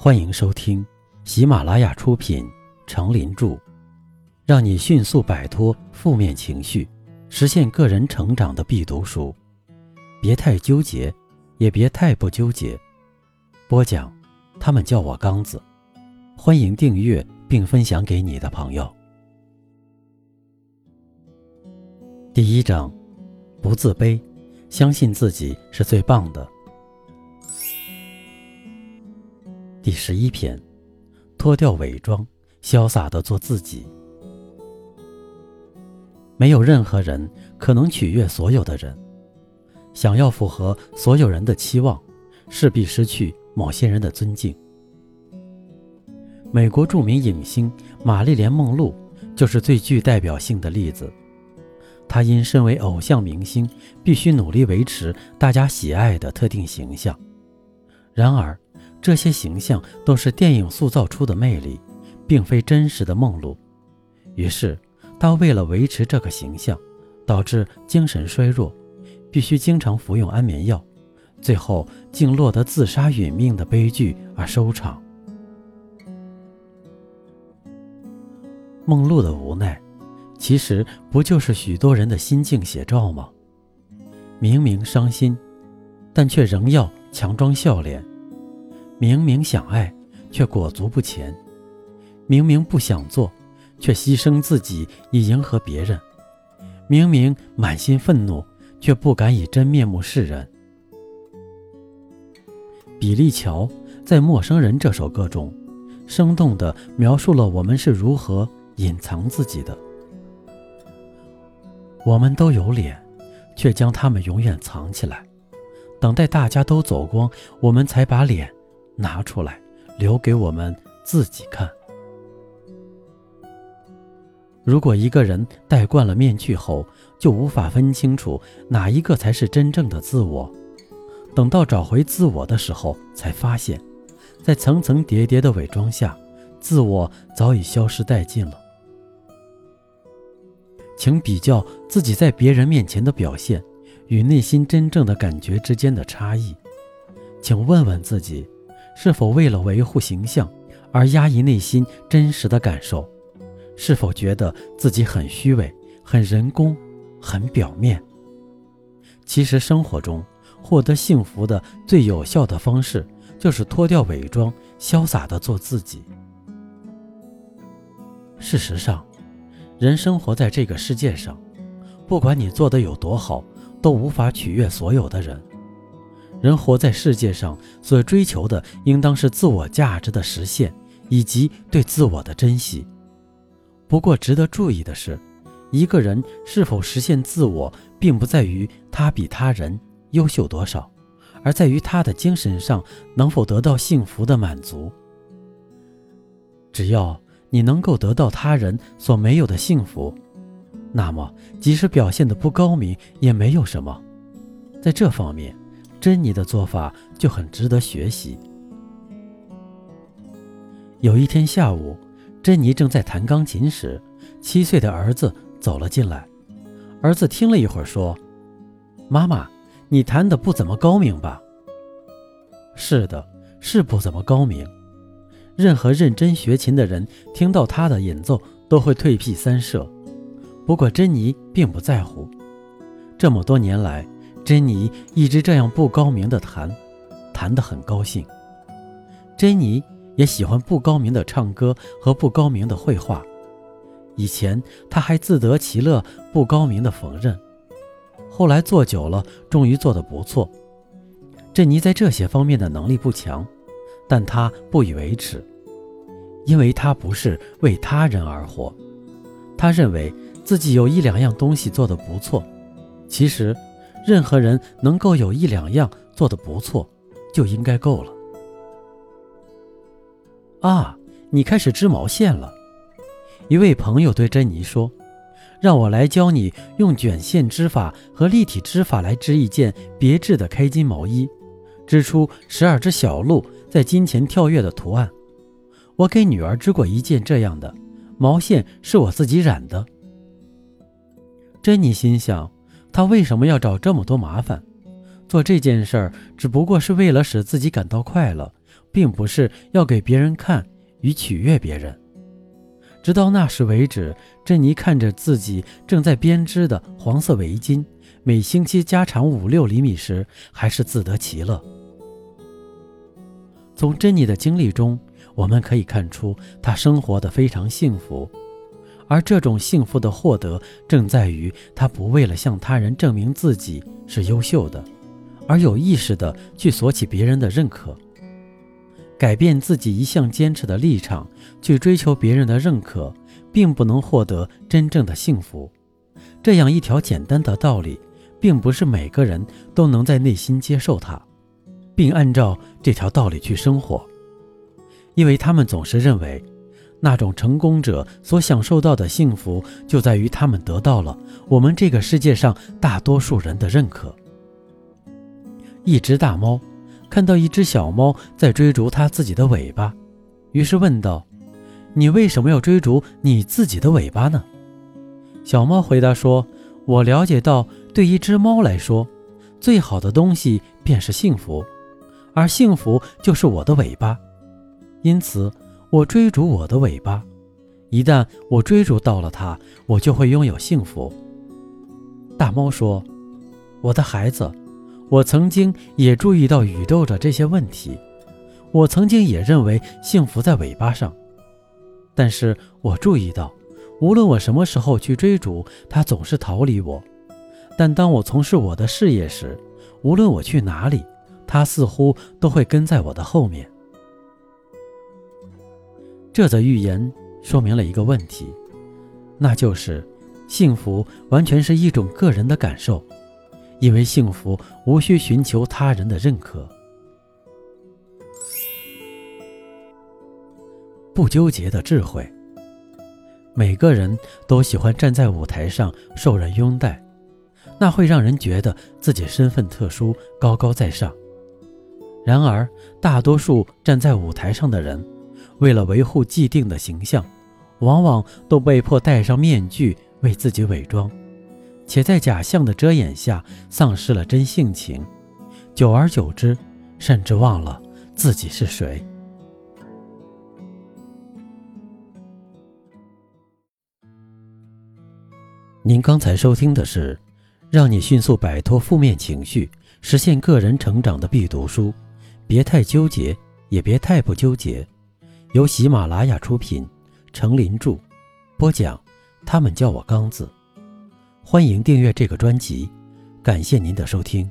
欢迎收听喜马拉雅出品《成林著》，让你迅速摆脱负面情绪，实现个人成长的必读书。别太纠结，也别太不纠结。播讲，他们叫我刚子。欢迎订阅并分享给你的朋友。第一章，不自卑，相信自己是最棒的。第十一篇，脱掉伪装，潇洒的做自己。没有任何人可能取悦所有的人，想要符合所有人的期望，势必失去某些人的尊敬。美国著名影星玛丽莲·梦露就是最具代表性的例子。她因身为偶像明星，必须努力维持大家喜爱的特定形象，然而。这些形象都是电影塑造出的魅力，并非真实的梦露。于是，他为了维持这个形象，导致精神衰弱，必须经常服用安眠药，最后竟落得自杀殒命的悲剧而收场。梦露的无奈，其实不就是许多人的心境写照吗？明明伤心，但却仍要强装笑脸。明明想爱，却裹足不前；明明不想做，却牺牲自己以迎合别人；明明满心愤怒，却不敢以真面目示人。比利乔在《陌生人》这首歌中，生动地描述了我们是如何隐藏自己的。我们都有脸，却将它们永远藏起来，等待大家都走光，我们才把脸。拿出来，留给我们自己看。如果一个人戴惯了面具后，就无法分清楚哪一个才是真正的自我。等到找回自我的时候，才发现，在层层叠叠的伪装下，自我早已消失殆尽了。请比较自己在别人面前的表现，与内心真正的感觉之间的差异。请问问自己。是否为了维护形象而压抑内心真实的感受？是否觉得自己很虚伪、很人工、很表面？其实生活中获得幸福的最有效的方式，就是脱掉伪装，潇洒的做自己。事实上，人生活在这个世界上，不管你做的有多好，都无法取悦所有的人。人活在世界上，所追求的应当是自我价值的实现，以及对自我的珍惜。不过，值得注意的是，一个人是否实现自我，并不在于他比他人优秀多少，而在于他的精神上能否得到幸福的满足。只要你能够得到他人所没有的幸福，那么即使表现的不高明也没有什么。在这方面。珍妮的做法就很值得学习。有一天下午，珍妮正在弹钢琴时，七岁的儿子走了进来。儿子听了一会儿，说：“妈妈，你弹的不怎么高明吧？”“是的，是不怎么高明。任何认真学琴的人听到他的演奏都会退避三舍。不过珍妮并不在乎。这么多年来。”珍妮一直这样不高明的弹，弹得很高兴。珍妮也喜欢不高明的唱歌和不高明的绘画。以前她还自得其乐不高明的缝纫，后来做久了，终于做得不错。珍妮在这些方面的能力不强，但她不以为耻，因为她不是为他人而活。她认为自己有一两样东西做得不错，其实。任何人能够有一两样做得不错，就应该够了。啊，你开始织毛线了。一位朋友对珍妮说：“让我来教你用卷线织法和立体织法来织一件别致的开襟毛衣，织出十二只小鹿在金钱跳跃的图案。我给女儿织过一件这样的，毛线是我自己染的。”珍妮心想。他为什么要找这么多麻烦？做这件事儿只不过是为了使自己感到快乐，并不是要给别人看与取悦别人。直到那时为止，珍妮看着自己正在编织的黄色围巾，每星期加长五六厘米时，还是自得其乐。从珍妮的经历中，我们可以看出她生活的非常幸福，而这种幸福的获得，正在于他不为了向他人证明自己是优秀的，而有意识的去索取别人的认可。改变自己一向坚持的立场，去追求别人的认可，并不能获得真正的幸福。这样一条简单的道理，并不是每个人都能在内心接受它，并按照这条道理去生活，因为他们总是认为，那种成功者所享受到的幸福，就在于他们得到了我们这个世界上大多数人的认可。一只大猫。看到一只小猫在追逐它自己的尾巴，于是问道：“你为什么要追逐你自己的尾巴呢？”小猫回答说：“我了解到，对一只猫来说，最好的东西便是幸福，而幸福就是我的尾巴。因此，我追逐我的尾巴。一旦我追逐到了它，我就会拥有幸福。”大猫说：“我的孩子。”我曾经也注意到宇宙的这些问题，我曾经也认为幸福在尾巴上，但是我注意到，无论我什么时候去追逐，它总是逃离我；但当我从事我的事业时，无论我去哪里，它似乎都会跟在我的后面。这则寓言说明了一个问题，那就是幸福完全是一种个人的感受。因为幸福无需寻求他人的认可，不纠结的智慧。每个人都喜欢站在舞台上受人拥戴，那会让人觉得自己身份特殊、高高在上。然而，大多数站在舞台上的人，为了维护既定的形象，往往都被迫戴上面具为自己伪装。且在假象的遮掩下丧失了真性情，久而久之，甚至忘了自己是谁。您刚才收听的是让你迅速摆脱负面情绪、实现个人成长的必读书，别太纠结，也别太不纠结。由喜马拉雅出品，程林著，播讲。他们叫我刚子。欢迎订阅这个专辑，感谢您的收听。